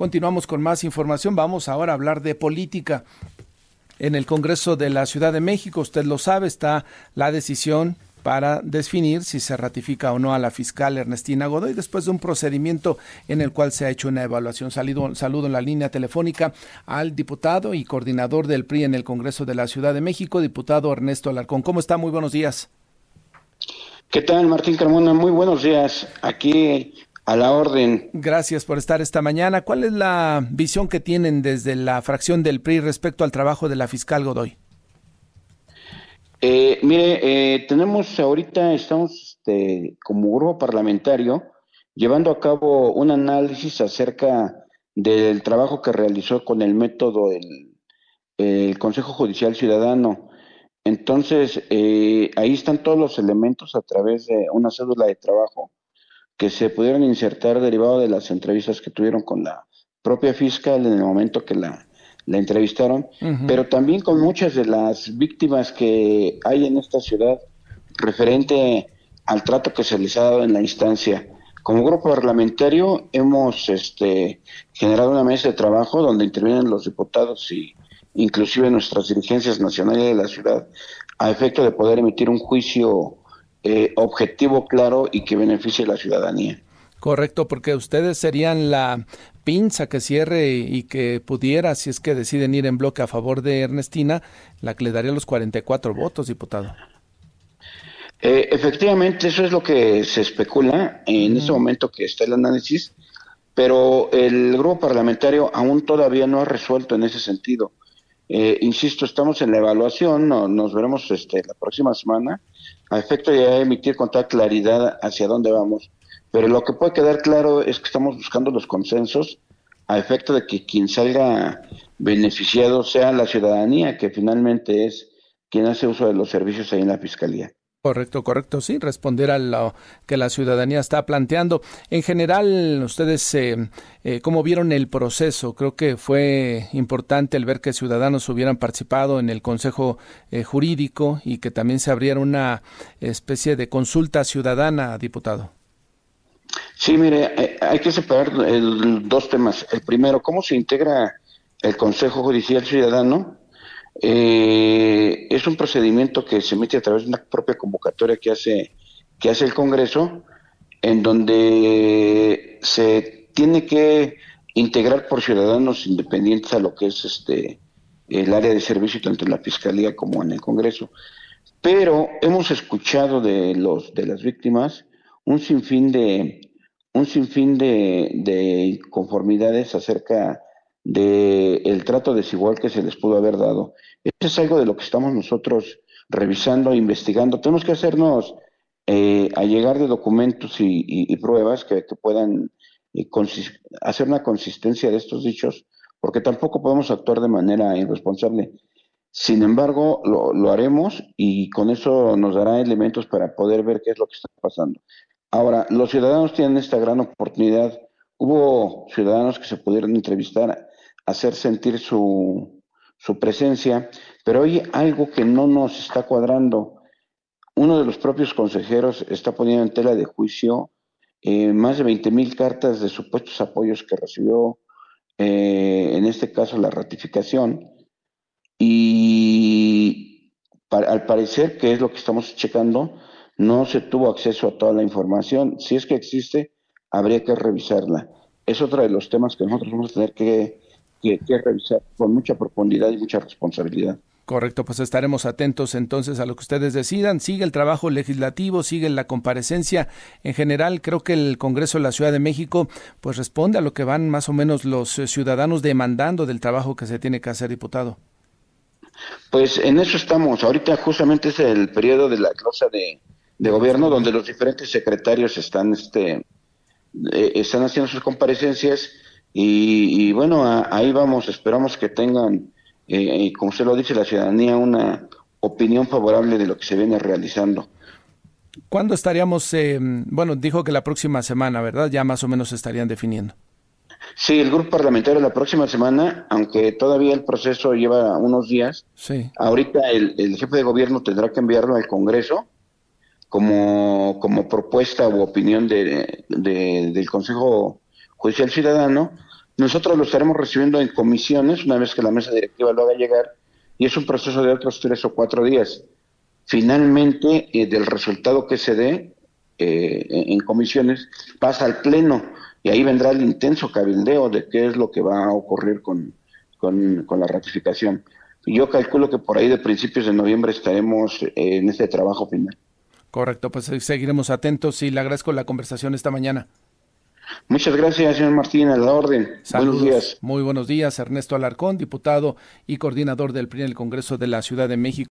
Continuamos con más información. Vamos ahora a hablar de política. En el Congreso de la Ciudad de México, usted lo sabe, está la decisión para definir si se ratifica o no a la fiscal Ernestina Godoy después de un procedimiento en el cual se ha hecho una evaluación. Saludo, saludo en la línea telefónica al diputado y coordinador del PRI en el Congreso de la Ciudad de México, diputado Ernesto Alarcón. ¿Cómo está? Muy buenos días. ¿Qué tal, Martín Carmona? Muy buenos días. Aquí a la orden. Gracias por estar esta mañana. ¿Cuál es la visión que tienen desde la fracción del PRI respecto al trabajo de la fiscal Godoy? Eh, mire, eh, tenemos ahorita, estamos este, como grupo parlamentario llevando a cabo un análisis acerca del trabajo que realizó con el método el, Consejo Judicial Ciudadano. Entonces, eh, ahí están todos los elementos a través de una cédula de trabajo que se pudieron insertar derivado de las entrevistas que tuvieron con la propia fiscal en el momento que la la entrevistaron, pero también con muchas de las víctimas que hay en esta ciudad referente al trato que se les ha dado en la instancia. Como grupo parlamentario hemos este, generado una mesa de trabajo donde intervienen los diputados y inclusive nuestras dirigencias nacionales de la ciudad a efecto de poder emitir un juicio eh, objetivo, claro y que beneficie a la ciudadanía. Correcto, porque ustedes serían la pinza que cierre y que pudiera, si es que deciden ir en bloque a favor de Ernestina, la que le daría los 44 votos, diputado. Eh, efectivamente, eso es lo que se especula en este momento que está el análisis, pero el grupo parlamentario aún todavía no ha resuelto en ese sentido. Eh, insisto, estamos en la evaluación, nos veremos este, la próxima semana, a efecto de emitir con toda claridad hacia dónde vamos pero lo que puede quedar claro es que estamos buscando los consensos a efecto de que quien salga beneficiado sea la ciudadanía, que finalmente es quien hace uso de los servicios ahí en la Fiscalía. Correcto, correcto, sí, responder a lo que la ciudadanía está planteando. En general, ustedes, eh, eh, ¿cómo vieron el proceso? Creo que fue importante el ver que ciudadanos hubieran participado en el Consejo eh, Jurídico y que también se abriera una especie de consulta ciudadana, diputado. Sí, mire, hay que separar dos temas. El primero, ¿cómo se integra el Consejo Judicial Ciudadano? Eh, es un procedimiento que se emite a través de una propia convocatoria que hace, que hace el Congreso, en donde se tiene que integrar por ciudadanos independientes a lo que es este el área de servicio tanto en la Fiscalía como en el Congreso. Pero hemos escuchado de los de las víctimas un sinfín de un sinfín de, de conformidades acerca del el trato desigual que se les pudo haber dado. Eso es algo de lo que estamos nosotros revisando, investigando. Tenemos que hacernos eh, a llegar de documentos y, pruebas que, puedan eh, hacer una consistencia de estos dichos, porque tampoco podemos actuar de manera irresponsable. Sin embargo, lo, lo haremos y con eso nos dará elementos para poder ver qué es lo que está pasando. Ahora, los ciudadanos tienen esta gran oportunidad. Hubo ciudadanos que se pudieron entrevistar, hacer sentir su, su presencia, pero hay algo que no nos está cuadrando. Uno de los propios consejeros está poniendo en tela de juicio eh, más de 20 mil cartas de supuestos apoyos que recibió, eh, en este caso la ratificación, y al parecer, que es lo que estamos checando, no se tuvo acceso a toda la información. Si es que existe, habría que revisarla. Es otro de los temas que nosotros vamos a tener que, revisar con mucha profundidad y mucha responsabilidad. Correcto, pues estaremos atentos entonces a lo que ustedes decidan. Sigue el trabajo legislativo, sigue la comparecencia. En general, creo que el Congreso de la Ciudad de México pues responde a lo que van más o menos los eh, ciudadanos demandando del trabajo que se tiene que hacer, diputado. Pues en eso estamos. Ahorita justamente es el periodo de la glosa de, de gobierno donde los diferentes secretarios están este eh, están haciendo sus comparecencias y, bueno ahí vamos esperamos que tengan eh, como usted lo dice la ciudadanía una opinión favorable de lo que se viene realizando. ¿Cuándo estaríamos eh, bueno dijo que la próxima semana verdad ya más o menos estarían definiendo. Sí, el grupo parlamentario la próxima semana, aunque todavía el proceso lleva unos días, sí. ahorita el, el jefe de gobierno tendrá que enviarlo al Congreso como, como propuesta u opinión de, del Consejo Judicial Ciudadano Nosotros lo estaremos recibiendo en comisiones una vez que la mesa directiva lo haga llegar y es un proceso de otros tres o cuatro días. Finalmente, eh, del resultado que se dé eh, en comisiones, pasa al Pleno y ahí vendrá el intenso cabildeo de qué es lo que va a ocurrir con, con, la ratificación. Yo calculo que por ahí de principios de noviembre estaremos eh, en este trabajo final. Correcto, pues seguiremos atentos y le agradezco la conversación esta mañana. Muchas gracias, señor Martín, a la orden. buenos días. Muy buenos días, Ernesto Alarcón, diputado y coordinador del PRI en el Congreso de la Ciudad de México.